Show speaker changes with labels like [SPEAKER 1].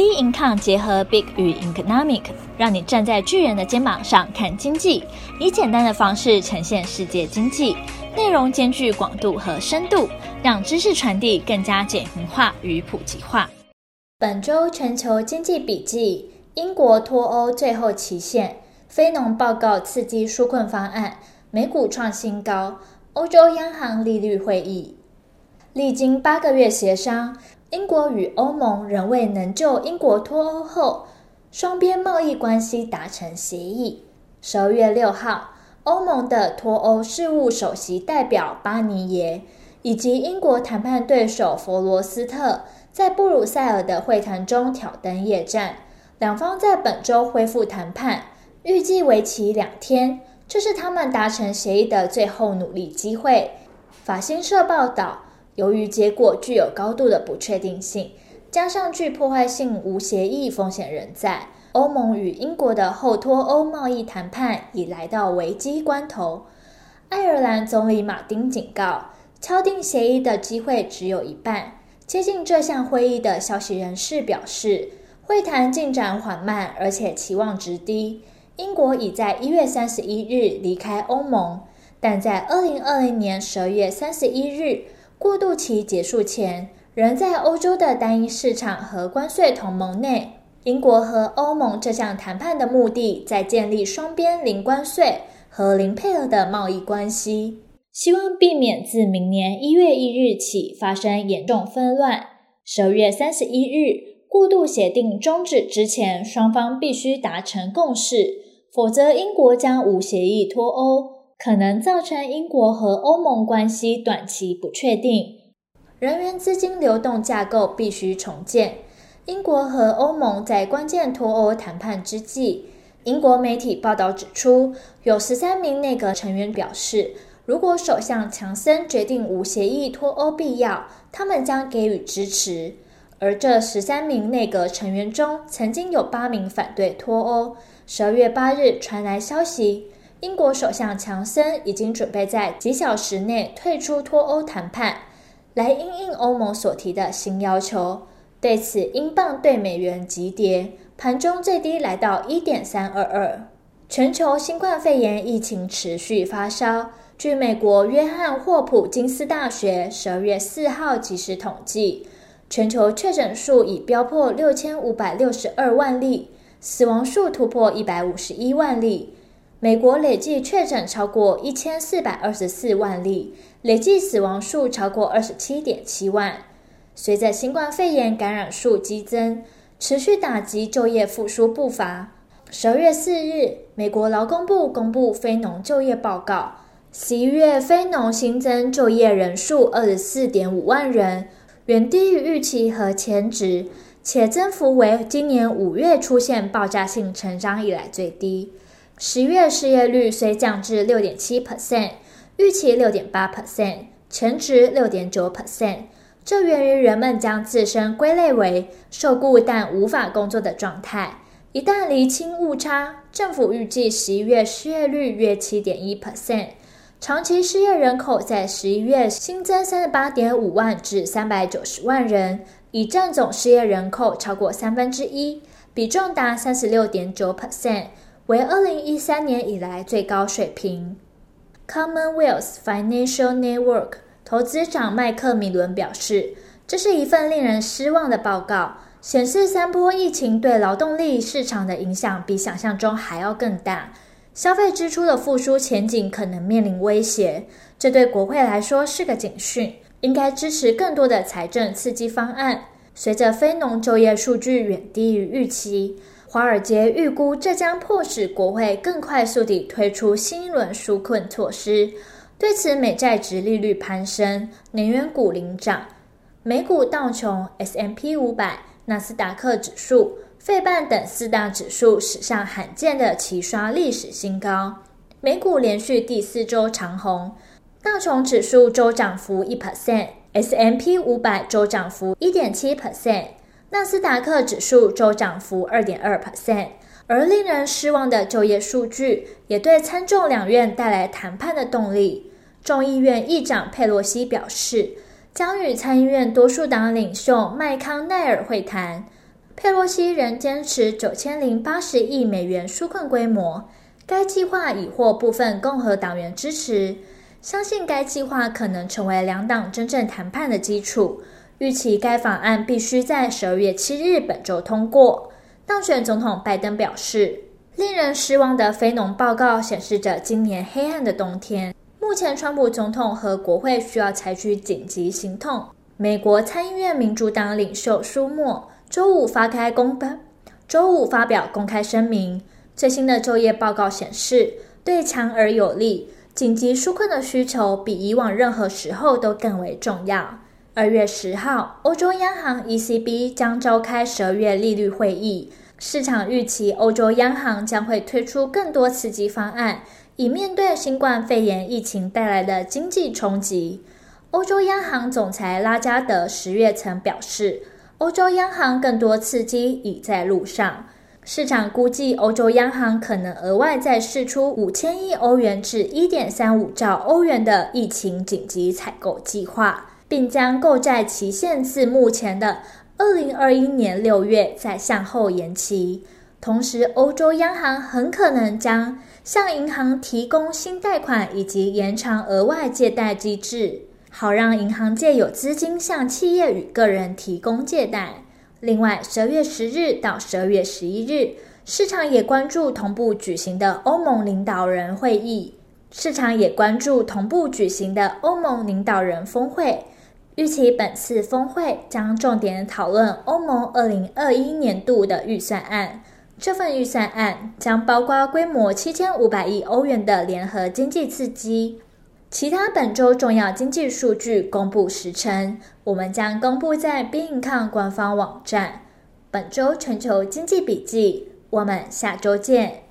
[SPEAKER 1] B Income 结合 Big 与 Economic，让你站在巨人的肩膀上看经济，以简单的方式呈现世界经济，内容兼具广度和深度，让知识传递更加简明化与普及化。
[SPEAKER 2] 本周全球经济笔记：英国脱欧最后期限，非农报告刺激纾困方案，美股创新高，欧洲央行利率会议，历经八个月协商。英国与欧盟仍未能就英国脱欧后双边贸易关系达成协议。十二月六号，欧盟的脱欧事务首席代表巴尼耶以及英国谈判对手佛罗斯特在布鲁塞尔的会谈中挑灯夜战，两方在本周恢复谈判，预计为期两天。这是他们达成协议的最后努力机会。法新社报道。由于结果具有高度的不确定性，加上具破坏性无协议风险仍在，欧盟与英国的后脱欧贸易谈判已来到危机关头。爱尔兰总理马丁警告，敲定协议的机会只有一半。接近这项会议的消息人士表示，会谈进展缓慢，而且期望值低。英国已在一月三十一日离开欧盟，但在二零二零年十二月三十一日。过渡期结束前，仍在欧洲的单一市场和关税同盟内。英国和欧盟这项谈判的目的，在建立双边零关税和零配额的贸易关系，希望避免自明年一月一日起发生严重纷乱。十二月三十一日，过渡协定终止之前，双方必须达成共识，否则英国将无协议脱欧。可能造成英国和欧盟关系短期不确定，人员资金流动架构必须重建。英国和欧盟在关键脱欧谈判之际，英国媒体报道指出，有十三名内阁成员表示，如果首相强森决定无协议脱欧必要，他们将给予支持。而这十三名内阁成员中，曾经有八名反对脱欧。十二月八日传来消息。英国首相强森已经准备在几小时内退出脱欧谈判，来应应欧盟所提的新要求。对此，英镑对美元急跌，盘中最低来到一点三二二。全球新冠肺炎疫情持续发烧。据美国约翰霍普金斯大学十二月四号即时统计，全球确诊数已飙破六千五百六十二万例，死亡数突破一百五十一万例。美国累计确诊超过一千四百二十四万例，累计死亡数超过二十七点七万。随着新冠肺炎感染数激增，持续打击就业复苏步伐。十二月四日，美国劳工部公布非农就业报告，十一月非农新增就业人数二十四点五万人，远低于预期和前值，且增幅为今年五月出现爆炸性成长以来最低。十月失业率虽降至六点七 percent，预期六点八 percent，前值六点九 percent。这源于人们将自身归类为受雇但无法工作的状态。一旦厘清误差，政府预计十一月失业率约七点一 percent，长期失业人口在十一月新增三十八点五万至三百九十万人，已占总失业人口超过三分之一，比重达三十六点九 percent。为二零一三年以来最高水平。Commonwealth Financial Network 投资长麦克米伦表示，这是一份令人失望的报告，显示三波疫情对劳动力市场的影响比想象中还要更大，消费支出的复苏前景可能面临威胁。这对国会来说是个警讯，应该支持更多的财政刺激方案。随着非农就业数据远低于预期。华尔街预估，这将迫使国会更快速地推出新一轮纾困措施。对此，美债殖利率攀升，能源股领涨。美股道琼、S M P 五百、纳斯达克指数、费半等四大指数史上罕见的齐刷历史新高。美股连续第四周长红，道琼指数周涨幅一 percent，S M P 五百周涨幅一点七 percent。纳斯达克指数周涨幅二点二 percent，而令人失望的就业数据也对参众两院带来谈判的动力。众议院议长佩洛西表示，将与参议院多数党领袖麦康奈尔会谈。佩洛西仍坚持九千零八十亿美元纾困规模，该计划已获部分共和党员支持，相信该计划可能成为两党真正谈判的基础。预期该法案必须在十二月七日本周通过。当选总统拜登表示，令人失望的非农报告显示着今年黑暗的冬天。目前，川普总统和国会需要采取紧急行动。美国参议院民主党领袖舒默周五发开公报，周五发表公开声明。最新的就业报告显示，对强而有力、紧急纾困的需求比以往任何时候都更为重要。二月十号，欧洲央行 ECB 将召开十二月利率会议，市场预期欧洲央行将会推出更多刺激方案，以面对新冠肺炎疫情带来的经济冲击。欧洲央行总裁拉加德十月曾表示，欧洲央行更多刺激已在路上。市场估计，欧洲央行可能额外再释出五千亿欧元至一点三五兆欧元的疫情紧急采购计划，并将购债期限自目前的二零二一年六月再向后延期。同时，欧洲央行很可能将向银行提供新贷款以及延长额外借贷机制。好让银行借有资金向企业与个人提供借贷。另外，十二月十日到十二月十一日，市场也关注同步举行的欧盟领导人会议。市场也关注同步举行的欧盟领导人峰会。预期本次峰会将重点讨论欧盟二零二一年度的预算案。这份预算案将包括规模七千五百亿欧元的联合经济刺激。其他本周重要经济数据公布时程，我们将公布在 BingCon 官方网站。本周全球经济笔记，我们下周见。